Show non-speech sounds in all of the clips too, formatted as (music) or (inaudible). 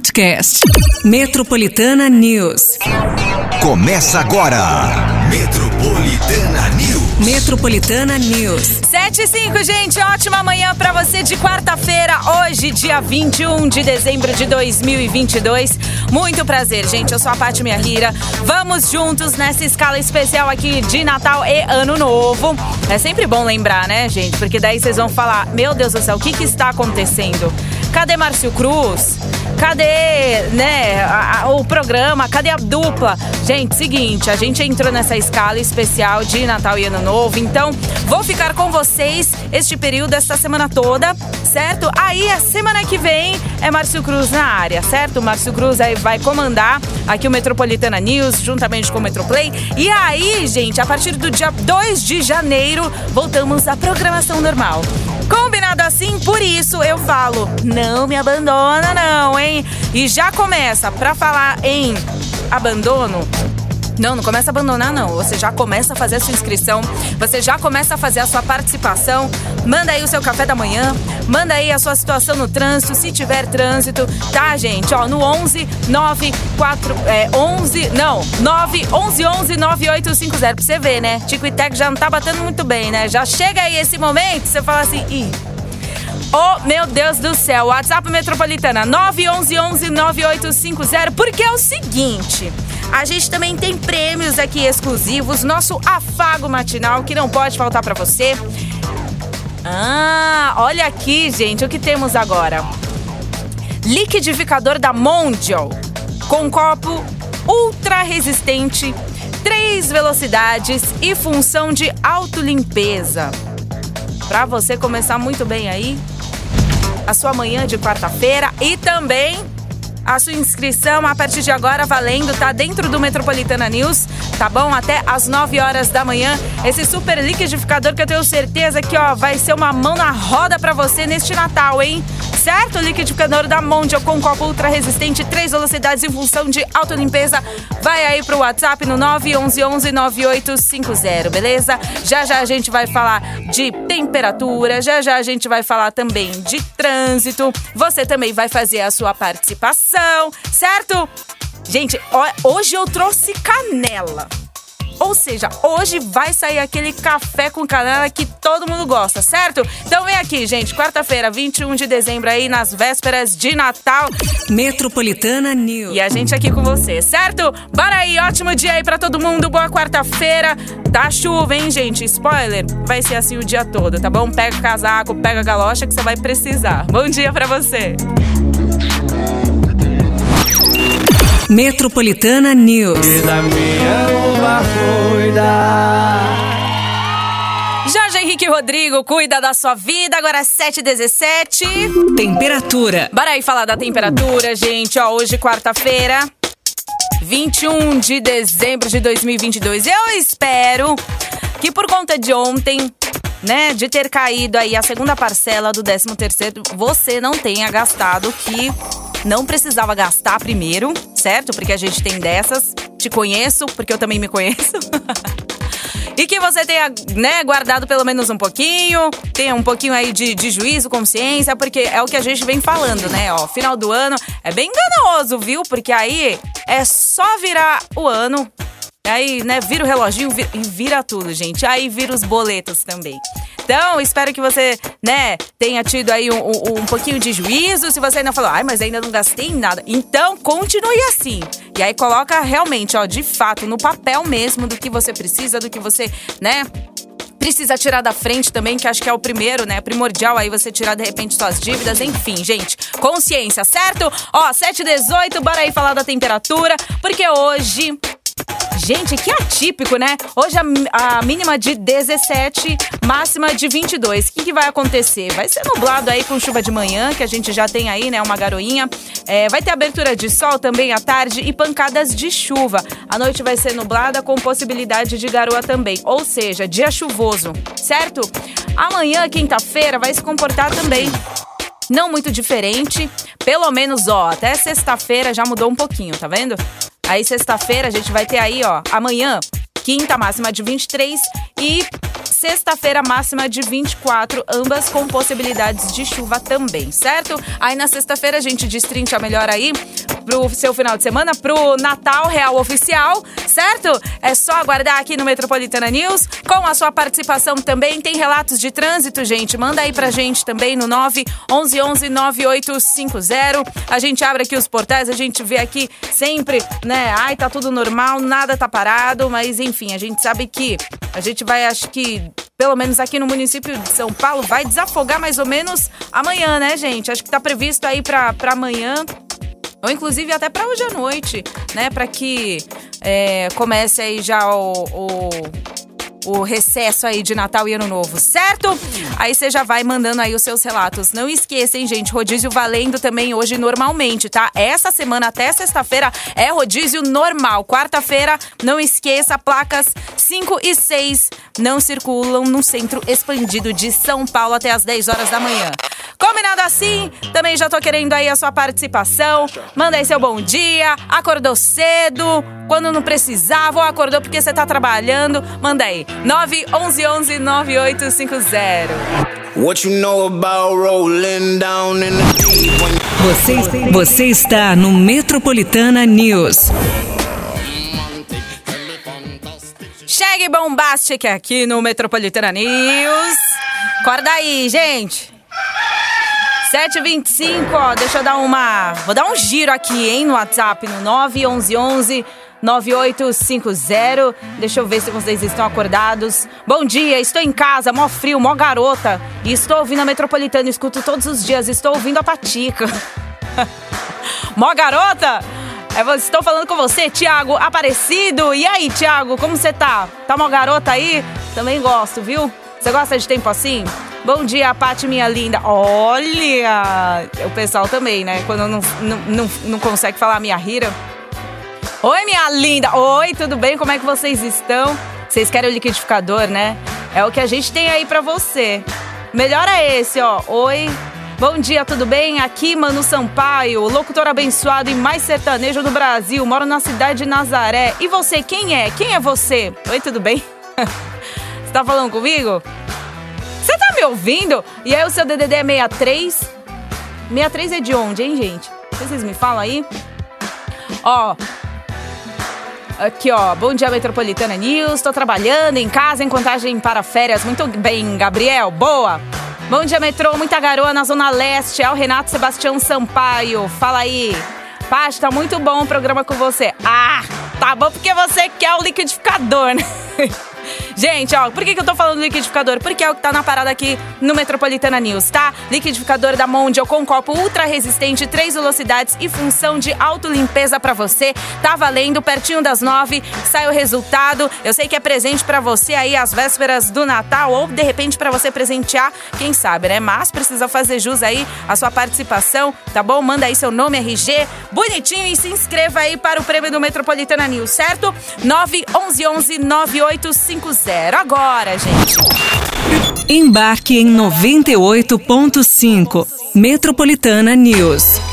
podcast. Metropolitana News. Começa agora. Metropolitana News. Metropolitana News. 7 e 5, gente. Ótima manhã pra você de quarta-feira, hoje, dia 21 de dezembro de 2022. Muito prazer, gente. Eu sou a Paty Minha Rira. Vamos juntos nessa escala especial aqui de Natal e Ano Novo. É sempre bom lembrar, né, gente? Porque daí vocês vão falar: Meu Deus do céu, o que, que está acontecendo? Cadê Márcio Cruz? Cadê, né, a, a, o programa? Cadê a dupla? Gente, seguinte, a gente entrou nessa escala especial de Natal e Ano Novo, então vou ficar com vocês este período, esta semana toda, certo? Aí a semana que vem é Márcio Cruz na área, certo? Márcio Cruz aí vai comandar aqui o Metropolitana News, juntamente com o Metroplay. E aí, gente, a partir do dia 2 de janeiro, voltamos à programação normal. Combinado assim, por isso eu falo, não me abandona não, hein? E já começa para falar em abandono. Não, não começa a abandonar, não. Você já começa a fazer a sua inscrição, você já começa a fazer a sua participação. Manda aí o seu café da manhã, manda aí a sua situação no trânsito, se tiver trânsito, tá, gente? Ó, no 11 94 é 11, não, 9 11 11 9850 pra você ver, né? Tico e Tec já não tá batendo muito bem, né? Já chega aí esse momento, você fala assim, ih, Oh, meu Deus do céu. WhatsApp Metropolitana 911-9850. Porque é o seguinte. A gente também tem prêmios aqui exclusivos. Nosso afago matinal que não pode faltar para você. Ah, olha aqui, gente, o que temos agora. Liquidificador da Mondial. Com copo ultra resistente, três velocidades e função de autolimpeza. Para você começar muito bem aí, a sua manhã de quarta-feira e também a sua inscrição a partir de agora valendo, tá dentro do Metropolitana News, tá bom? Até às 9 horas da manhã. Esse super liquidificador que eu tenho certeza que, ó, vai ser uma mão na roda para você neste Natal, hein? Certo? Liquidificador da Mondial com copo ultra resistente, três velocidades em função de autolimpeza. Vai aí pro WhatsApp no 911-9850, beleza? Já já a gente vai falar de temperatura, já já a gente vai falar também de trânsito. Você também vai fazer a sua participação, certo? Gente, hoje eu trouxe canela. Ou seja, hoje vai sair aquele café com canela que todo mundo gosta, certo? Então vem aqui, gente, quarta-feira, 21 de dezembro aí, nas vésperas de Natal. Metropolitana News. E a gente aqui com você, certo? Bora aí, ótimo dia aí pra todo mundo, boa quarta-feira. Tá chuva, hein, gente? Spoiler, vai ser assim o dia todo, tá bom? Pega o casaco, pega a galocha que você vai precisar. Bom dia pra você. Metropolitana News. Uva cuida. Jorge Henrique Rodrigo cuida da sua vida, agora é 7h17. Temperatura. Bora aí falar da temperatura, gente. Ó, hoje, quarta-feira, 21 de dezembro de 2022. Eu espero que por conta de ontem, né, de ter caído aí a segunda parcela do 13 terceiro, você não tenha gastado que não precisava gastar primeiro, certo? Porque a gente tem dessas. Te conheço, porque eu também me conheço. (laughs) e que você tenha, né, guardado pelo menos um pouquinho, tenha um pouquinho aí de, de juízo, consciência, porque é o que a gente vem falando, né? Ó, final do ano é bem enganoso, viu? Porque aí é só virar o ano Aí, né, vira o reloginho e vira tudo, gente. Aí vira os boletos também. Então, espero que você, né, tenha tido aí um, um, um, pouquinho de juízo. Se você ainda falou, ai, mas ainda não gastei nada. Então, continue assim. E aí, coloca realmente, ó, de fato, no papel mesmo do que você precisa, do que você, né, precisa tirar da frente também, que acho que é o primeiro, né? Primordial aí você tirar de repente suas dívidas. Enfim, gente, consciência, certo? Ó, 7h18, bora aí falar da temperatura, porque hoje Gente, que atípico, né? Hoje a, a, mínima de 17, máxima de 22. O que, que, vai acontecer? Vai ser nublado aí com chuva de manhã, que a gente já tem aí, né? Uma garoinha. É, vai ter abertura de sol também à tarde e pancadas de chuva. A noite vai ser nublada com possibilidade de garoa também. Ou seja, dia chuvoso, certo? Amanhã, quinta-feira, vai se comportar também não muito diferente. Pelo menos, ó, até sexta-feira já mudou um pouquinho, tá vendo? Aí sexta-feira a gente vai ter aí, ó, amanhã, quinta máxima de 23 e sexta-feira máxima de 24, ambas com possibilidades de chuva também, certo? Aí na sexta-feira a gente destrincha melhor aí pro seu final de semana, pro Natal Real Oficial, certo? É só aguardar aqui no Metropolitana News com a sua participação também. Tem relatos de trânsito, gente? Manda aí pra gente também no 9 11 11 9850. A gente abre aqui os portais, a gente vê aqui sempre, né? Ai, tá tudo normal, nada tá parado, mas enfim, a gente sabe que a gente vai, acho que pelo menos aqui no município de São Paulo, vai desafogar mais ou menos amanhã, né, gente? Acho que tá previsto aí pra amanhã ou inclusive até para hoje à noite, né? Para que é, comece aí já o, o, o, recesso aí de Natal e Ano Novo, certo? Aí você já vai mandando aí os seus relatos. Não esqueça, hein, gente? Rodízio valendo também hoje normalmente, tá? Essa semana até sexta-feira é rodízio normal. Quarta-feira, não esqueça, placas 5 e 6 não circulam no centro expandido de São Paulo até as 10 horas da manhã. Combinado assim? Também já tô querendo aí a sua participação. Manda aí seu bom dia. Acordou cedo? Quando não precisava ou acordou porque você tá trabalhando? Manda aí. 911 9850. What you know about rolling down in the deep when Você, você está no Metropolitana News. Chegue bombastic aqui no Metropolitana News. Acorda aí, gente. 7h25, ó, deixa eu dar uma. Vou dar um giro aqui, hein, no WhatsApp, no 911 9850. Deixa eu ver se vocês estão acordados. Bom dia, estou em casa, mó frio, mó garota. E estou ouvindo a Metropolitana, escuto todos os dias, estou ouvindo a Patica. (laughs) mó garota? É, estou falando com você, Tiago Aparecido. E aí, Tiago, como você tá? Tá uma garota aí? Também gosto, viu? Você gosta de tempo assim? Bom dia, Paty, minha linda. Olha! O pessoal também, né? Quando não, não, não, não consegue falar minha rira. Oi, minha linda! Oi, tudo bem? Como é que vocês estão? Vocês querem o liquidificador, né? É o que a gente tem aí pra você. Melhor é esse, ó. Oi. Bom dia, tudo bem? Aqui, Mano Sampaio, locutor abençoado e mais sertanejo do Brasil. Moro na cidade de Nazaré. E você, quem é? Quem é você? Oi, tudo bem? (laughs) Você tá falando comigo? Você tá me ouvindo? E aí, o seu DDD é 63? 63 é de onde, hein, gente? Vocês me falam aí? Ó, Aqui, ó. Bom dia, Metropolitana News. Tô trabalhando em casa em contagem para férias. Muito bem, Gabriel. Boa. Bom dia, metrô. Muita garoa na Zona Leste. É o Renato Sebastião Sampaio. Fala aí. Paty, tá muito bom o programa com você. Ah, tá bom porque você quer o liquidificador, né? (laughs) Gente, ó, por que, que eu tô falando do liquidificador? Porque é o que tá na parada aqui no Metropolitana News, tá? Liquidificador da Mondial com copo ultra resistente, três velocidades e função de autolimpeza pra você. Tá valendo, pertinho das nove, sai o resultado. Eu sei que é presente pra você aí às vésperas do Natal ou de repente pra você presentear, quem sabe, né? Mas precisa fazer jus aí a sua participação, tá bom? Manda aí seu nome, RG, bonitinho e se inscreva aí para o prêmio do Metropolitana News, certo? 911 9850. Agora, gente. Embarque em 98.5. Metropolitana News.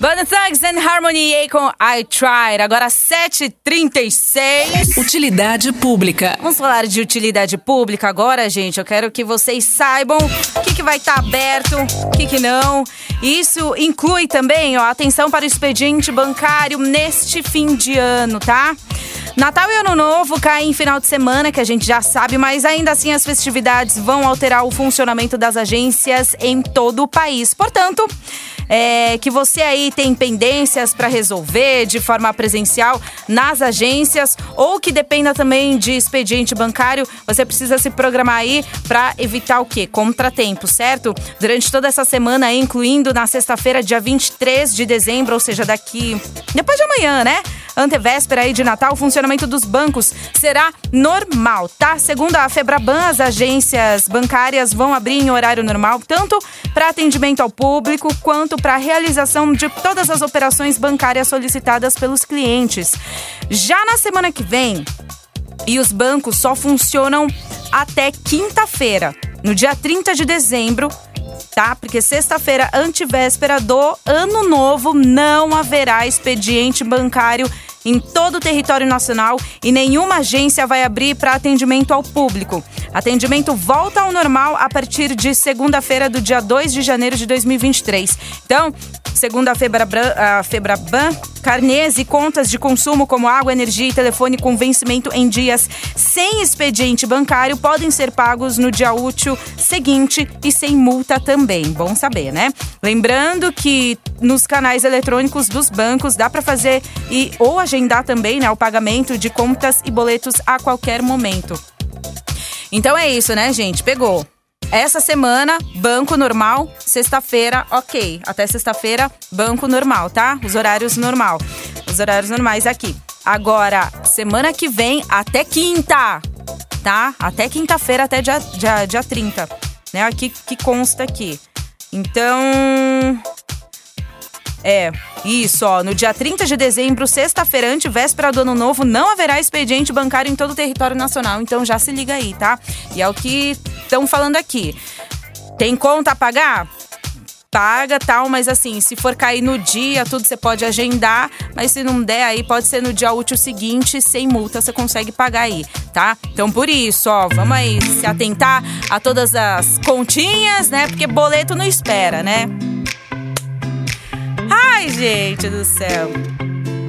Banda Thugs and Harmony aí com I Tried. Agora 7h36. Utilidade pública. Vamos falar de utilidade pública agora, gente. Eu quero que vocês saibam o que, que vai estar aberto, o que, que não. Isso inclui também, ó, atenção para o expediente bancário neste fim de ano, tá? Natal e Ano Novo caem em final de semana, que a gente já sabe, mas ainda assim as festividades vão alterar o funcionamento das agências em todo o país. Portanto, é, que você aí tem pendências para resolver de forma presencial nas agências ou que dependa também de expediente bancário, você precisa se programar aí para evitar o quê? Contratempo, certo? Durante toda essa semana, incluindo na sexta-feira, dia 23 de dezembro, ou seja, daqui depois de amanhã, né? Antevéspera aí de Natal, o funcionamento dos bancos será normal, tá? Segundo a Febraban, as agências bancárias vão abrir em horário normal, tanto para atendimento ao público quanto para a realização de todas as operações bancárias solicitadas pelos clientes. Já na semana que vem, e os bancos só funcionam até quinta-feira, no dia 30 de dezembro, tá? Porque sexta-feira, antevéspera do ano novo, não haverá expediente bancário em todo o território nacional e nenhuma agência vai abrir para atendimento ao público. Atendimento volta ao normal a partir de segunda-feira do dia 2 de janeiro de 2023. Então, segundo a Febraban, a carnês e contas de consumo como água, energia e telefone com vencimento em dias sem expediente bancário podem ser pagos no dia útil seguinte e sem multa também. Bom saber, né? Lembrando que nos canais eletrônicos dos bancos dá para fazer e ou agendar também, né, o pagamento de contas e boletos a qualquer momento. Então é isso, né, gente? Pegou. Essa semana, banco normal, sexta-feira, ok. Até sexta-feira, banco normal, tá? Os horários normal. Os horários normais aqui. Agora, semana que vem, até quinta, tá? Até quinta-feira, até dia, dia, dia 30. Né? Aqui que consta aqui. Então. É, isso, ó. No dia 30 de dezembro, sexta-feira, antevéspera do ano novo, não haverá expediente bancário em todo o território nacional. Então já se liga aí, tá? E é o que estão falando aqui. Tem conta a pagar? Paga tal, mas assim, se for cair no dia, tudo você pode agendar, mas se não der aí, pode ser no dia útil seguinte, sem multa, você consegue pagar aí, tá? Então por isso, ó, vamos aí se atentar a todas as continhas, né? Porque boleto não espera, né? Ai, gente do céu.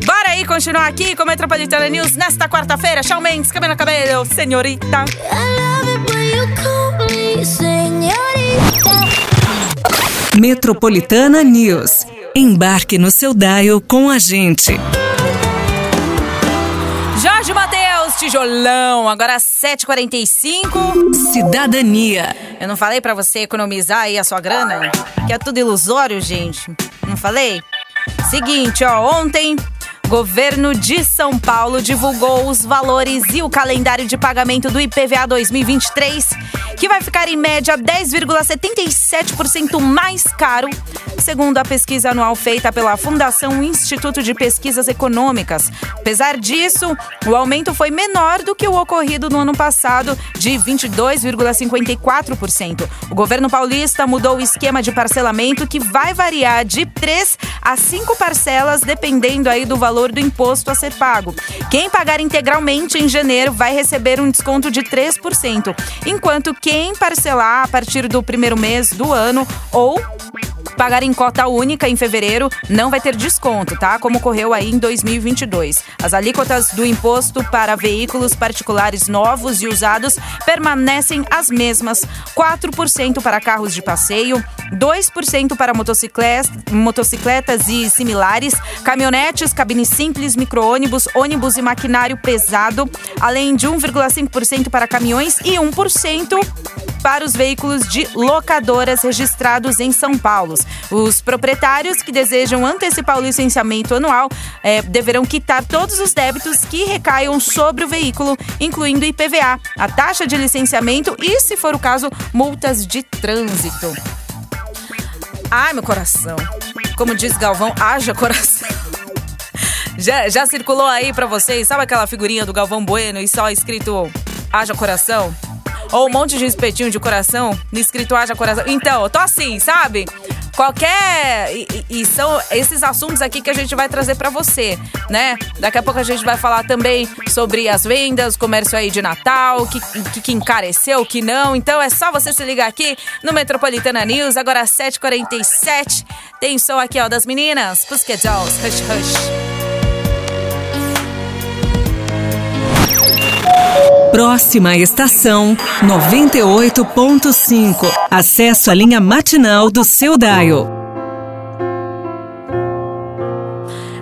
Bora aí continuar aqui com o Metropolitana News nesta quarta-feira. Shawn Mendes, cabelo cabelo, senhorita. Metropolitana News. Embarque no seu dial com a gente. Jorge Matheus, tijolão, agora 7h45. Cidadania. Eu não falei pra você economizar aí a sua grana? Que é tudo ilusório, gente. Falei? Seguinte, ó, ontem Governo de São Paulo divulgou os valores e o calendário de pagamento do IPVA 2023, que vai ficar em média 10,77% mais caro, segundo a pesquisa anual feita pela Fundação Instituto de Pesquisas Econômicas. Apesar disso, o aumento foi menor do que o ocorrido no ano passado, de 22,54%. O governo paulista mudou o esquema de parcelamento, que vai variar de 3 a 5 parcelas, dependendo aí do valor valor do imposto a ser pago. Quem pagar integralmente em janeiro vai receber um desconto de 3%, enquanto quem parcelar a partir do primeiro mês do ano ou pagar em cota única em fevereiro não vai ter desconto, tá? Como ocorreu aí em 2022. As alíquotas do imposto para veículos particulares novos e usados permanecem as mesmas: 4% para carros de passeio, 2% para motocicletas, motocicletas e similares, caminhonetes, cabines simples, micro-ônibus, ônibus e maquinário pesado, além de 1,5% para caminhões e 1% para os veículos de locadoras registrados em São Paulo. Os proprietários que desejam antecipar o licenciamento anual é, deverão quitar todos os débitos que recaiam sobre o veículo, incluindo IPVA, a taxa de licenciamento e, se for o caso, multas de trânsito. Ai, meu coração. Como diz Galvão, haja coração. Já, já circulou aí para vocês, sabe aquela figurinha do Galvão Bueno e só escrito haja coração? Ou um monte de espetinho de coração, escrito haja coração. Então, eu tô assim, sabe? Qualquer. E, e, são esses assuntos aqui que a gente vai trazer para você, né? Daqui a pouco a gente vai falar também sobre as vendas, comércio aí de Natal, que, que, que encareceu, que não. Então é só você se ligar aqui no Metropolitana News, agora às 7h47. Tem som aqui, ó, das meninas. Dolls, Hush Hush. Próxima estação 98.5. Acesso à linha matinal do seu Daio.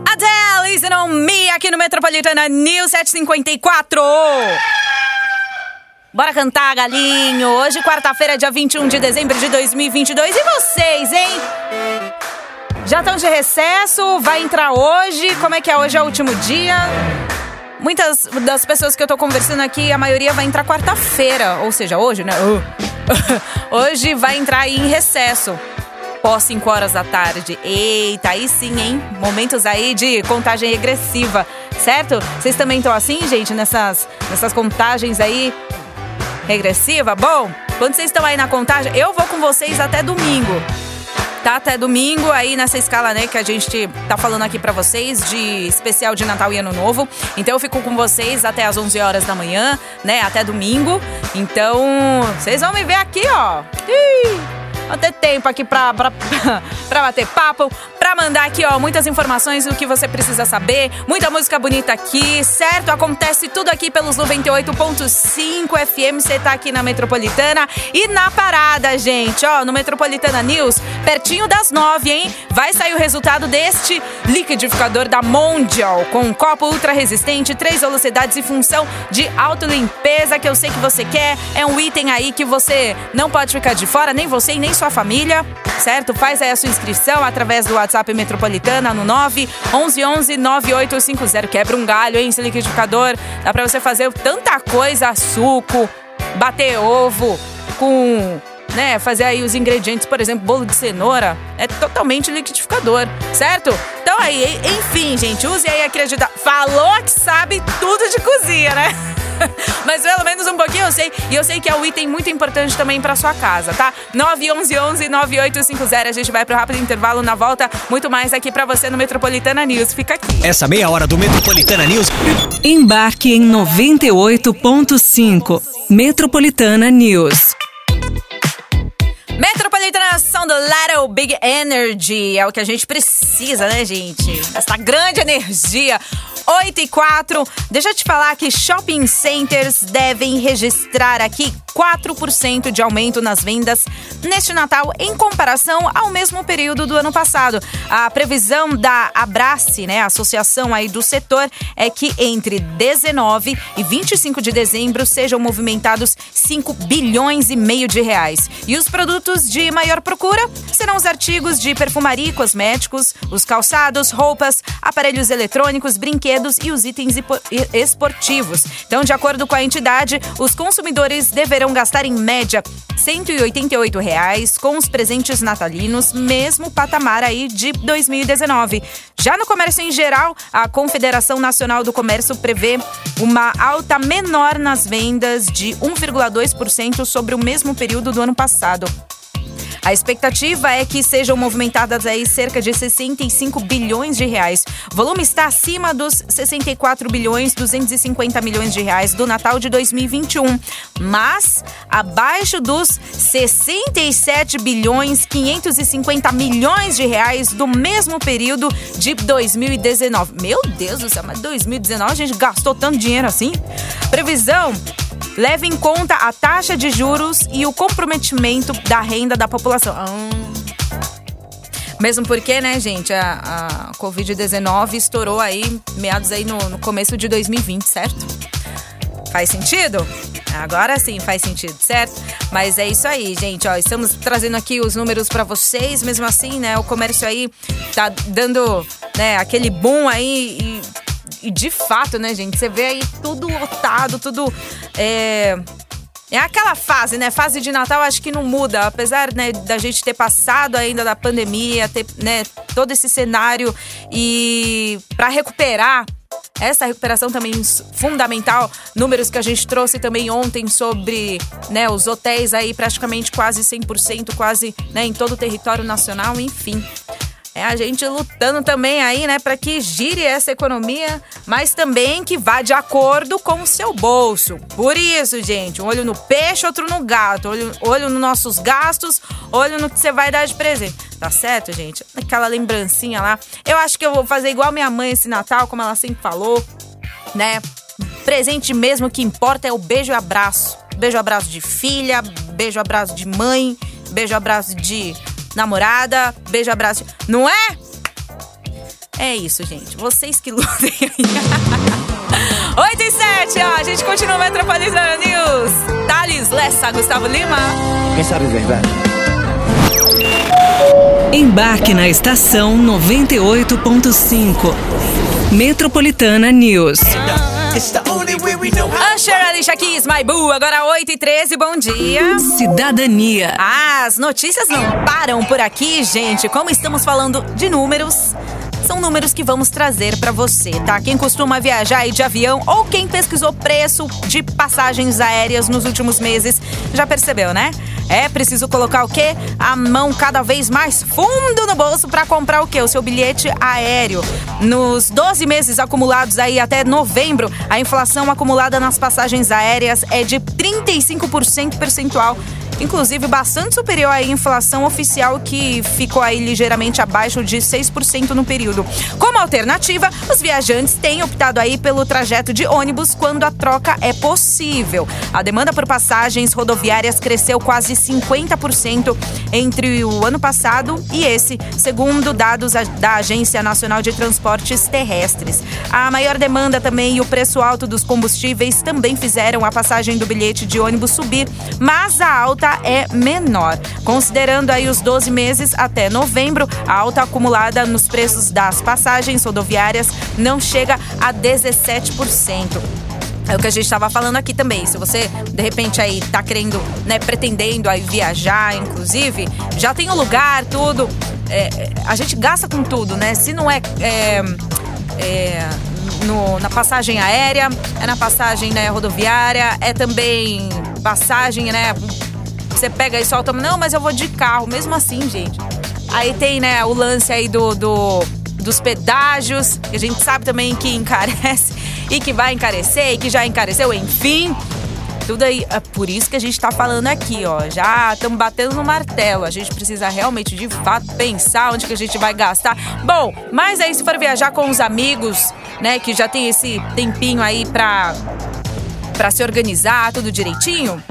Adele, Easy on Me, aqui no Metropolitana News 754. Bora cantar, galinho. Hoje, quarta-feira, dia 21 de dezembro de 2022. E vocês, hein? Já estão de recesso? Vai entrar hoje? Como é que é hoje? É o último dia? Muitas das pessoas que eu tô conversando aqui, a maioria vai entrar quarta-feira, ou seja, hoje, né? Uh. (laughs) hoje vai entrar em recesso. Pós 5 horas da tarde. Eita, aí sim, hein? Momentos aí de contagem regressiva, certo? Vocês também estão assim, gente, nessas, nessas contagens aí regressiva? Bom, quando vocês estão aí na contagem, eu vou com vocês até domingo tá até domingo aí nessa escala, né, que a gente tá falando aqui para vocês de especial de Natal e Ano Novo. Então eu fico com vocês até as 11 horas da manhã, né, até domingo. Então, vocês vão me ver aqui, ó. Ih! Vou ter tempo aqui pra, pra, (laughs) pra bater papo, pra mandar aqui, ó, muitas informações do que você precisa saber. Muita música bonita aqui, certo? Acontece tudo aqui pelos 98.5 FM. Você tá aqui na Metropolitana e na parada, gente. Ó, no Metropolitana News, pertinho das 9, hein? Vai sair o resultado deste liquidificador da Mondial, com um copo ultra resistente, três velocidades e função de autolimpeza que eu sei que você quer. É um item aí que você não pode ficar de fora, nem você e nem sua família, certo? Faz aí a sua inscrição através do WhatsApp Metropolitana no 9 11 11 9850. Quebra um galho, hein, esse liquidificador. Dá pra você fazer tanta coisa, suco, bater ovo com né, fazer aí os ingredientes, por exemplo, bolo de cenoura, é totalmente liquidificador, certo? Então aí, enfim, gente, use aí a criatividade. Falou que sabe tudo de cozinha, né? (laughs) Mas pelo menos um pouquinho eu sei. E eu sei que é um item muito importante também para sua casa, tá? 911 9850. A gente vai pro rápido intervalo na volta. Muito mais aqui para você no Metropolitana News. Fica aqui. Essa meia hora do Metropolitana News. Embarque em 98.5. Metropolitana News. Metropolitana São do Little Big Energy. É o que a gente precisa, né, gente? Essa grande energia. 8 e 4. Deixa eu te falar que shopping centers devem registrar aqui 4% de aumento nas vendas neste Natal em comparação ao mesmo período do ano passado. A previsão da Abrace, né, associação aí do setor, é que entre 19 e 25 de dezembro sejam movimentados 5 bilhões e meio de reais. E os produtos de maior procura serão os artigos de perfumaria e cosméticos, os calçados, roupas, aparelhos eletrônicos, brinquedos e os itens esportivos. Então, de acordo com a entidade, os consumidores deverão gastar em média 188 reais com os presentes natalinos, mesmo patamar aí de 2019. Já no comércio em geral, a Confederação Nacional do Comércio prevê uma alta menor nas vendas de 1,2% sobre o mesmo período do ano passado. A expectativa é que sejam movimentadas aí cerca de 65 bilhões de reais. O volume está acima dos 64 bilhões 250 milhões de reais do Natal de 2021, mas abaixo dos 67 bilhões 550 milhões de reais do mesmo período de 2019. Meu Deus do céu, mas 2019 a gente gastou tanto dinheiro assim? Previsão leva em conta a taxa de juros e o comprometimento da renda da população. Ah. Mesmo porque, né, gente, a, a Covid-19 estourou aí, meados aí no, no começo de 2020, certo? Faz sentido? Agora sim faz sentido, certo? Mas é isso aí, gente. Ó, estamos trazendo aqui os números para vocês. Mesmo assim, né? O comércio aí tá dando, né? Aquele boom aí e e de fato, né, gente? Você vê aí tudo lotado, tudo. É... É aquela fase, né? Fase de Natal acho que não muda, apesar né, da gente ter passado ainda da pandemia, ter né, todo esse cenário e para recuperar essa recuperação também fundamental, números que a gente trouxe também ontem sobre né, os hotéis aí praticamente quase 100%, quase né, em todo o território nacional, enfim. É a gente lutando também aí, né, para que gire essa economia, mas também que vá de acordo com o seu bolso. Por isso, gente, um olho no peixe, outro no gato, olho, olho nos nossos gastos, olho no que você vai dar de presente. Tá certo, gente? Aquela lembrancinha lá. Eu acho que eu vou fazer igual minha mãe esse Natal, como ela sempre falou, né? Presente mesmo, que importa é o beijo e abraço. Beijo, abraço de filha, beijo, abraço de mãe, beijo, abraço de namorada, beijo, abraço. Não é? É isso, gente. Vocês que lutem aí. 8 e 7, ó. A gente continua Metropolitana News. Thales Lessa, Gustavo Lima. Quem sabe verdade? Embarque na estação 98.5. Metropolitana News. Usher, Alicia Keys, My Boo. Agora 8 e 13, bom dia. Cidadania. Ah, as notícias não param por aqui, gente. Como estamos falando de números, são números que vamos trazer para você, tá? Quem costuma viajar aí de avião ou quem pesquisou preço de passagens aéreas nos últimos meses, já percebeu, né? É preciso colocar o quê? A mão cada vez mais fundo no bolso para comprar o quê? O seu bilhete aéreo. Nos 12 meses acumulados aí até novembro, a inflação acumulada nas passagens aéreas é de 35% percentual inclusive bastante superior à inflação oficial que ficou aí ligeiramente abaixo de 6% no período. Como alternativa, os viajantes têm optado aí pelo trajeto de ônibus quando a troca é possível. A demanda por passagens rodoviárias cresceu quase 50% entre o ano passado e esse, segundo dados da Agência Nacional de Transportes Terrestres. A maior demanda também e o preço alto dos combustíveis também fizeram a passagem do bilhete de ônibus subir, mas a alta alta é menor. Considerando aí os 12 meses até novembro, a alta acumulada nos preços das passagens rodoviárias não chega a 17%. É o que a gente estava falando aqui também. Se você, de repente, aí tá querendo, né, pretendendo aí viajar, inclusive, já tem o lugar, tudo. É, a gente gasta com tudo, né? Se não é, é, é no, na passagem aérea, é na passagem né, rodoviária, é também passagem, né? Você pega e solta, não, mas eu vou de carro, mesmo assim, gente. Aí tem, né, o lance aí do, do dos pedágios, que a gente sabe também que encarece (laughs) e que vai encarecer e que já encareceu, enfim. Tudo aí, é por isso que a gente tá falando aqui, ó. Já estamos batendo no martelo. A gente precisa realmente, de fato, pensar onde que a gente vai gastar. Bom, mas aí se for viajar com os amigos, né, que já tem esse tempinho aí pra, pra se organizar, tudo direitinho,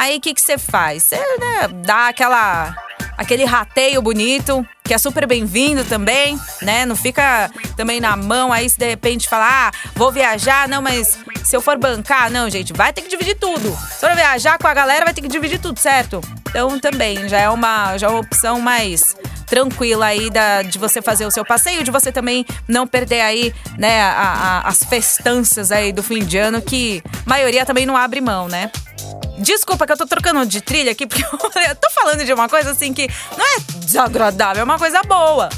Aí o que você faz? Você né, dá aquela aquele rateio bonito, que é super bem-vindo também, né? Não fica também na mão aí se de repente falar, ah, vou viajar, não, mas se eu for bancar, não, gente, vai ter que dividir tudo. Se for viajar com a galera, vai ter que dividir tudo, certo? Então também já é uma, já é uma opção mais tranquila aí da, de você fazer o seu passeio, de você também não perder aí, né, a, a, as festanças aí do fim de ano, que maioria também não abre mão, né? Desculpa que eu tô trocando de trilha aqui, porque (laughs) eu tô falando de uma coisa assim que não é desagradável, é uma coisa boa.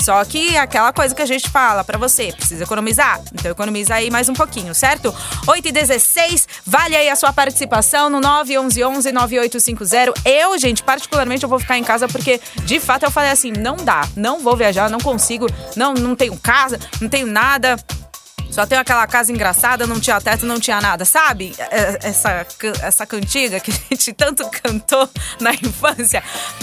Só que aquela coisa que a gente fala para você, precisa economizar. Então economiza aí mais um pouquinho, certo? 8 e 16, vale aí a sua participação no 911 9850. Eu, gente, particularmente eu vou ficar em casa porque de fato eu falei assim, não dá, não vou viajar, não consigo, não não tenho casa, não tenho nada. Só tem aquela casa engraçada, não tinha teto, não tinha nada, sabe? É, essa, essa cantiga que a gente tanto cantou na infância.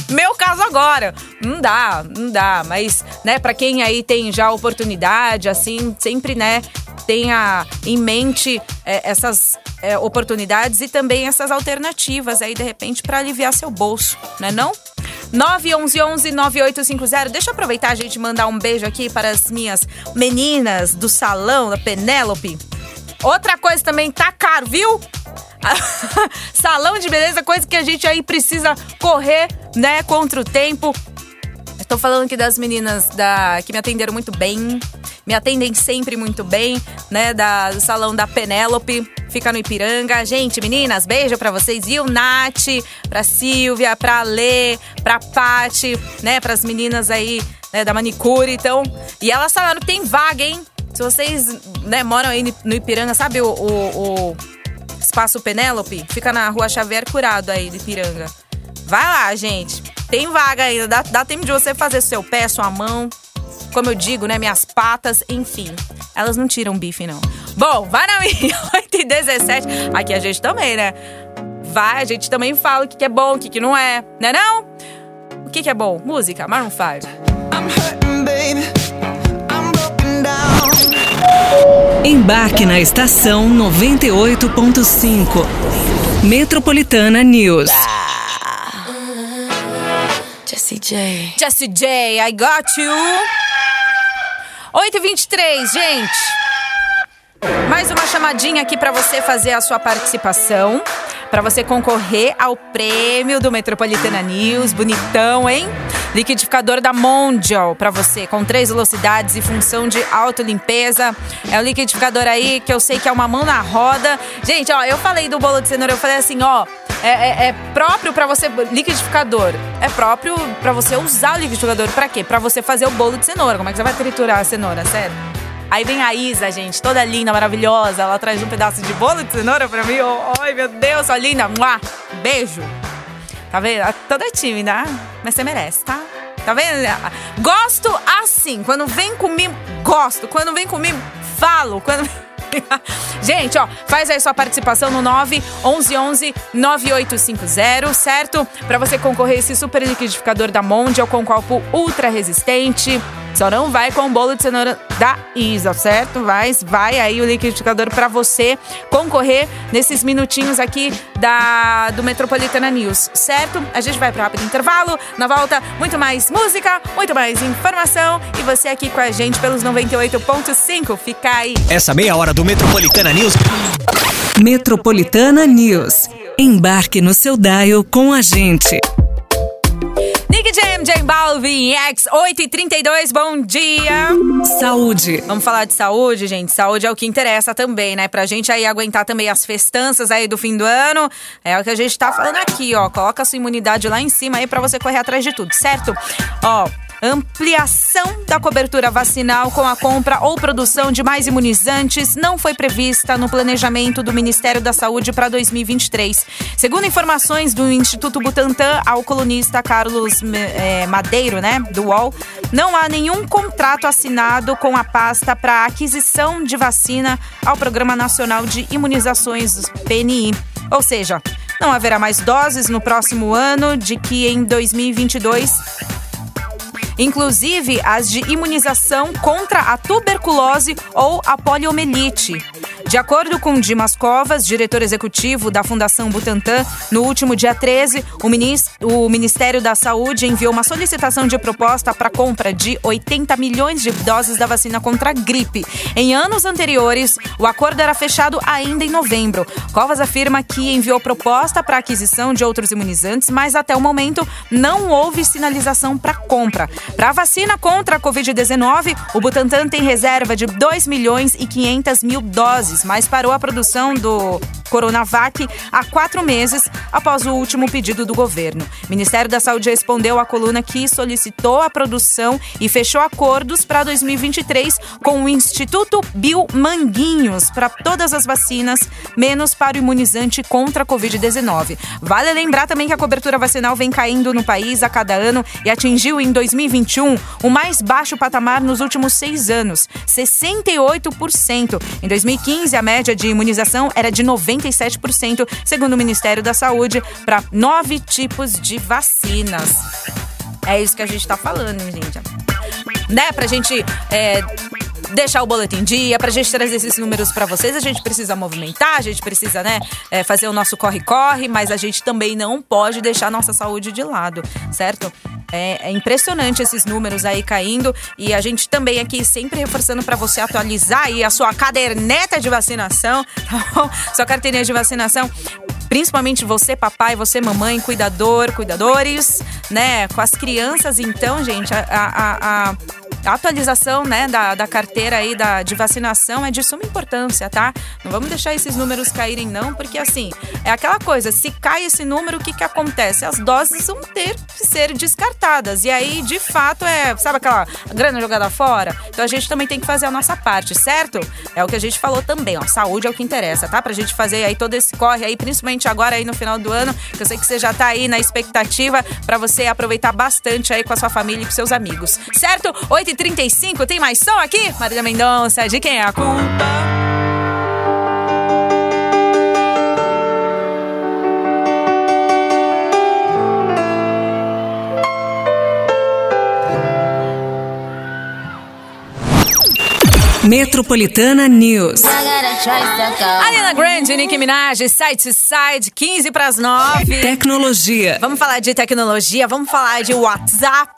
Meu caso agora, não dá, não dá. Mas, né, pra quem aí tem já oportunidade, assim, sempre, né, tenha em mente é, essas é, oportunidades e também essas alternativas aí, de repente, para aliviar seu bolso, né não? 911-9850. Deixa eu aproveitar, gente, mandar um beijo aqui para as minhas meninas do salão, da Penélope. Outra coisa também, tá caro, viu? (laughs) salão de beleza, coisa que a gente aí precisa correr, né, contra o tempo. Estou falando aqui das meninas da que me atenderam muito bem, me atendem sempre muito bem, né, da, do salão da Penélope fica no Ipiranga. Gente, meninas, beijo para vocês, viu? Nath, pra Silvia, pra Lê, pra Pati, né? Pras meninas aí né, da manicure, então. E elas falaram que tem vaga, hein? Se vocês né, moram aí no Ipiranga, sabe o, o, o Espaço Penélope? Fica na rua Xavier Curado aí, de Ipiranga. Vai lá, gente. Tem vaga ainda, dá, dá tempo de você fazer seu pé, sua mão. Como eu digo, né? Minhas patas, enfim. Elas não tiram bife, não. Bom, vai na minha (laughs) 8 e 17. Aqui a gente também, né? Vai, a gente também fala o que, é bom, o que, que não é. Né não? O que, que é bom? Música, Maroon 5. Embarque na estação 98.5. Metropolitana News. J. Jessie J, I got you. 8h23, gente. Mais uma chamadinha aqui para você fazer a sua participação, para você concorrer ao prêmio do Metropolitana News, bonitão, hein? Liquidificador da Mondial para você, com três velocidades e função de autolimpeza. É um liquidificador aí que eu sei que é uma mão na roda. Gente, ó, eu falei do bolo de cenoura, eu falei assim, ó, é, é, é próprio para você liquidificador. É próprio para você usar o liquidificador para quê? Para você fazer o bolo de cenoura. Como é que você vai triturar a cenoura, sério? Aí vem a Isa, gente, toda linda, maravilhosa. Ela traz um pedaço de bolo de cenoura pra mim. Oh, ai, meu Deus, sua linda. Mua, beijo. Tá vendo? Toda tímida, mas você merece, tá? Tá vendo? Gosto assim. Quando vem comigo, gosto. Quando vem comigo, falo. Quando. (laughs) Gente, ó, faz aí sua participação no 911 9850, certo? Para você concorrer esse super liquidificador da Mondial com copo ultra resistente. Só não vai com o bolo de cenoura da Isa, certo? Vai, vai aí o liquidificador para você concorrer nesses minutinhos aqui da do Metropolitana News, certo? A gente vai para rápido intervalo. Na volta, muito mais música, muito mais informação e você aqui com a gente pelos 98.5. Fica aí. Essa meia hora do Metropolitana News. Metropolitana News. Embarque no seu dial com a gente. Nick Jam, Jam Balvin, X 832, bom dia. Saúde. Vamos falar de saúde, gente. Saúde é o que interessa também, né? Pra gente aí aguentar também as festanças aí do fim do ano. É o que a gente tá falando aqui, ó. Coloca a sua imunidade lá em cima aí pra você correr atrás de tudo, certo? Ó, Ampliação da cobertura vacinal com a compra ou produção de mais imunizantes não foi prevista no planejamento do Ministério da Saúde para 2023. Segundo informações do Instituto Butantan ao colunista Carlos é, Madeiro, né, do UOL, não há nenhum contrato assinado com a pasta para aquisição de vacina ao Programa Nacional de Imunizações PNI. Ou seja, não haverá mais doses no próximo ano de que em 2022 inclusive as de imunização contra a tuberculose ou a poliomielite. De acordo com Dimas Covas, diretor executivo da Fundação Butantan, no último dia 13, o, Ministério da Saúde enviou uma solicitação de proposta para compra de 80 milhões de doses da vacina contra a gripe. Em anos anteriores, o acordo era fechado ainda em novembro. Covas afirma que enviou proposta para aquisição de outros imunizantes, mas até o momento não houve sinalização para compra. Para a vacina contra a Covid-19, o Butantan tem reserva de 2 milhões e 500 mil doses mas parou a produção do Coronavac há quatro meses após o último pedido do governo. O Ministério da Saúde respondeu à coluna que solicitou a produção e fechou acordos para 2023 com o Instituto Bill Manguinhos para todas as vacinas, menos para o imunizante contra a Covid-19. Vale lembrar também que a cobertura vacinal vem caindo no país a cada ano e atingiu em 2021 o mais baixo patamar nos últimos seis anos, 68%. Em 2015, a média de imunização era de 97%, segundo o Ministério da Saúde, para nove tipos de vacinas. É isso que a gente está falando, gente. Né? Pra gente é, deixar o boletim dia, pra gente trazer esses números para vocês, a gente precisa movimentar, a gente precisa, né, é, fazer o nosso corre-corre, mas a gente também não pode deixar nossa saúde de lado, certo? É, é, impressionante esses números aí caindo e a gente também aqui sempre reforçando para você atualizar aí a sua caderneta de vacinação, (laughs) tá bom? Sua carteirinha de vacinação principalmente você, papai, você, mamãe, cuidador, cuidadores, né? Com as crianças, então, gente, a, a, a a atualização né, da, da carteira aí da, de vacinação é de suma importância, tá? Não vamos deixar esses números caírem, não, porque assim, é aquela coisa, se cai esse número, o que, que acontece? As doses vão ter que ser descartadas. E aí, de fato, é, sabe aquela grana jogada fora? Então a gente também tem que fazer a nossa parte, certo? É o que a gente falou também, ó. Saúde é o que interessa, tá? Pra gente fazer aí todo esse corre aí, principalmente agora aí no final do ano, que eu sei que você já tá aí na expectativa para você aproveitar bastante aí com a sua família e com seus amigos, certo? 8 8h35, tem mais som aqui? Marília Mendonça, de quem é a culpa? Metropolitana News. Ariana Grande, Nicki Minaj, Side to Side, 15 para as 9. Tecnologia. Vamos falar de tecnologia, vamos falar de WhatsApp.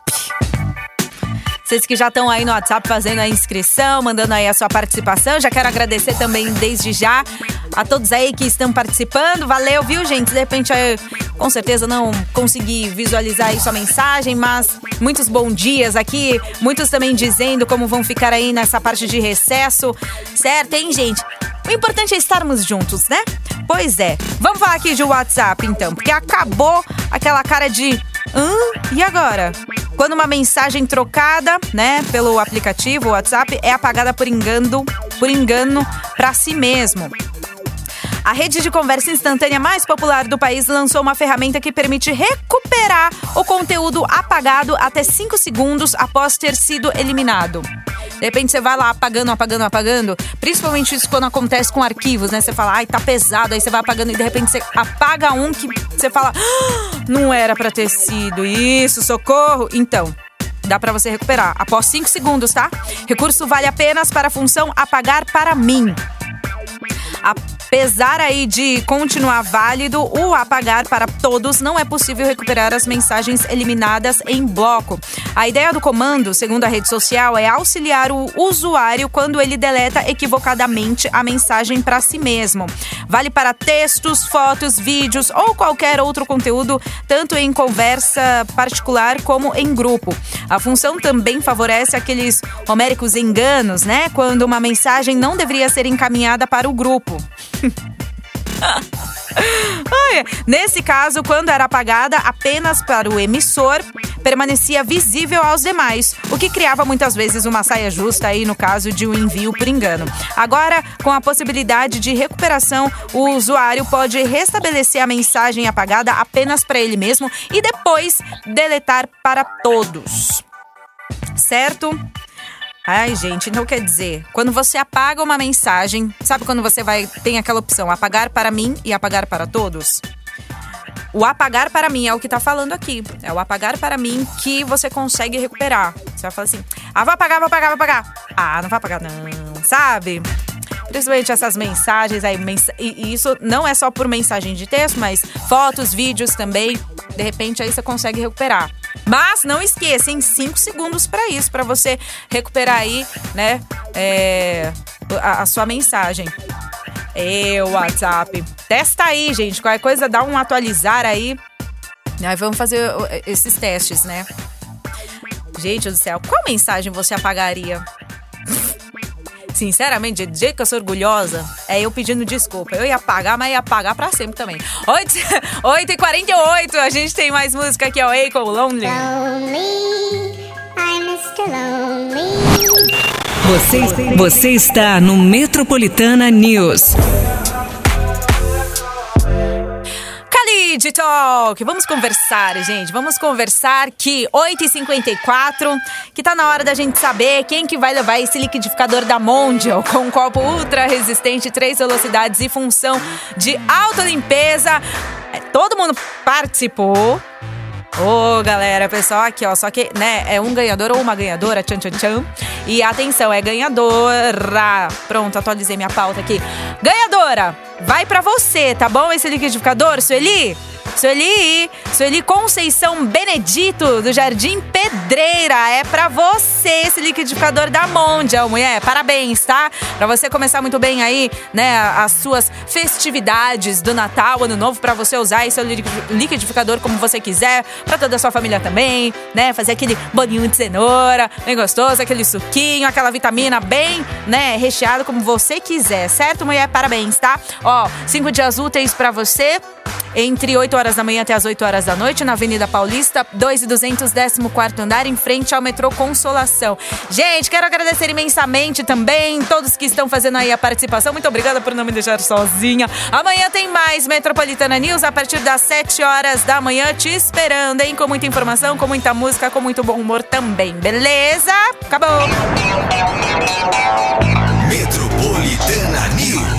Vocês que já estão aí no WhatsApp fazendo a inscrição, mandando aí a sua participação. Já quero agradecer também desde já a todos aí que estão participando. Valeu, viu, gente? De repente, eu, com certeza não consegui visualizar aí sua mensagem, mas muitos bons dias aqui. Muitos também dizendo como vão ficar aí nessa parte de recesso. Certo, hein, gente? O importante é estarmos juntos, né? Pois é. Vamos falar aqui de WhatsApp, então, porque acabou aquela cara de. Hã? E agora? Quando uma mensagem trocada, né, pelo aplicativo WhatsApp é apagada por engano, por engano para si mesmo. A rede de conversa instantânea mais popular do país lançou uma ferramenta que permite recuperar o conteúdo apagado até 5 segundos após ter sido eliminado. De repente você vai lá apagando, apagando, apagando. Principalmente isso quando acontece com arquivos, né? Você fala, ai, tá pesado. Aí você vai apagando e de repente você apaga um que você fala, ah, não era pra ter sido isso, socorro. Então, dá para você recuperar após 5 segundos, tá? Recurso vale apenas para a função apagar para mim. Apesar aí de continuar válido, o apagar para todos não é possível recuperar as mensagens eliminadas em bloco. A ideia do comando, segundo a rede social, é auxiliar o usuário quando ele deleta equivocadamente a mensagem para si mesmo. Vale para textos, fotos, vídeos ou qualquer outro conteúdo, tanto em conversa particular como em grupo. A função também favorece aqueles homéricos enganos, né? Quando uma mensagem não deveria ser encaminhada para o grupo. (laughs) Nesse caso, quando era apagada apenas para o emissor, permanecia visível aos demais, o que criava muitas vezes uma saia justa aí no caso de um envio por engano. Agora, com a possibilidade de recuperação, o usuário pode restabelecer a mensagem apagada apenas para ele mesmo e depois deletar para todos. Certo? Ai, gente, então quer dizer, quando você apaga uma mensagem, sabe quando você vai tem aquela opção apagar para mim e apagar para todos? O apagar para mim é o que tá falando aqui. É o apagar para mim que você consegue recuperar. Você vai falar assim: "Ah, vou apagar, vou apagar, vou apagar". Ah, não vai apagar não, sabe? Principalmente essas mensagens aí, mens e isso não é só por mensagem de texto, mas fotos, vídeos também. De repente aí você consegue recuperar. Mas não esqueça, em 5 segundos para isso, para você recuperar aí, né, é, a, a sua mensagem. É o WhatsApp. Testa aí, gente. Qualquer coisa, dá um atualizar aí. Aí vamos fazer esses testes, né? Gente do céu, qual mensagem você apagaria? Sinceramente, jeito que eu sou orgulhosa, é eu pedindo desculpa. Eu ia pagar, mas ia pagar pra sempre também. 8, 8 (laughs) e 48 a gente tem mais música aqui, ó. Eiko Lonely. Lonely, I'm Mr. Lonely. Você, você está no Metropolitana News. Khalid Talk. Vamos conversar, gente. Vamos conversar que 8h54, que tá na hora da gente saber quem que vai levar esse liquidificador da Mondial com um copo ultra resistente, três velocidades e função de autolimpeza. É, todo mundo participou. Ô, oh, galera, pessoal, aqui, ó. Só que, né, é um ganhador ou uma ganhadora, tchan, tchan, tchan. E atenção, é ganhadora. Pronto, atualizei minha pauta aqui. Ganhadora! Vai para você, tá bom? Esse liquidificador, Sueli? Sueli, Sueli Conceição Benedito, do Jardim Pedreira. É para você esse liquidificador da Mondial, mulher. Parabéns, tá? Para você começar muito bem aí, né, as suas festividades do Natal, Ano Novo, para você usar esse liquidificador como você quiser, para toda a sua família também, né? Fazer aquele bolinho de cenoura, bem gostoso, aquele suquinho, aquela vitamina bem, né, recheado como você quiser, certo, mulher? Parabéns, tá? Ó, cinco dias úteis para você entre 8 horas da manhã até as 8 horas da noite, na Avenida Paulista, 2 e 200, 14 andar, em frente ao metrô Consolação. Gente, quero agradecer imensamente também todos que estão fazendo aí a participação. Muito obrigada por não me deixar sozinha. Amanhã tem mais Metropolitana News a partir das 7 horas da manhã, te esperando, hein? Com muita informação, com muita música, com muito bom humor também, beleza? Acabou! News.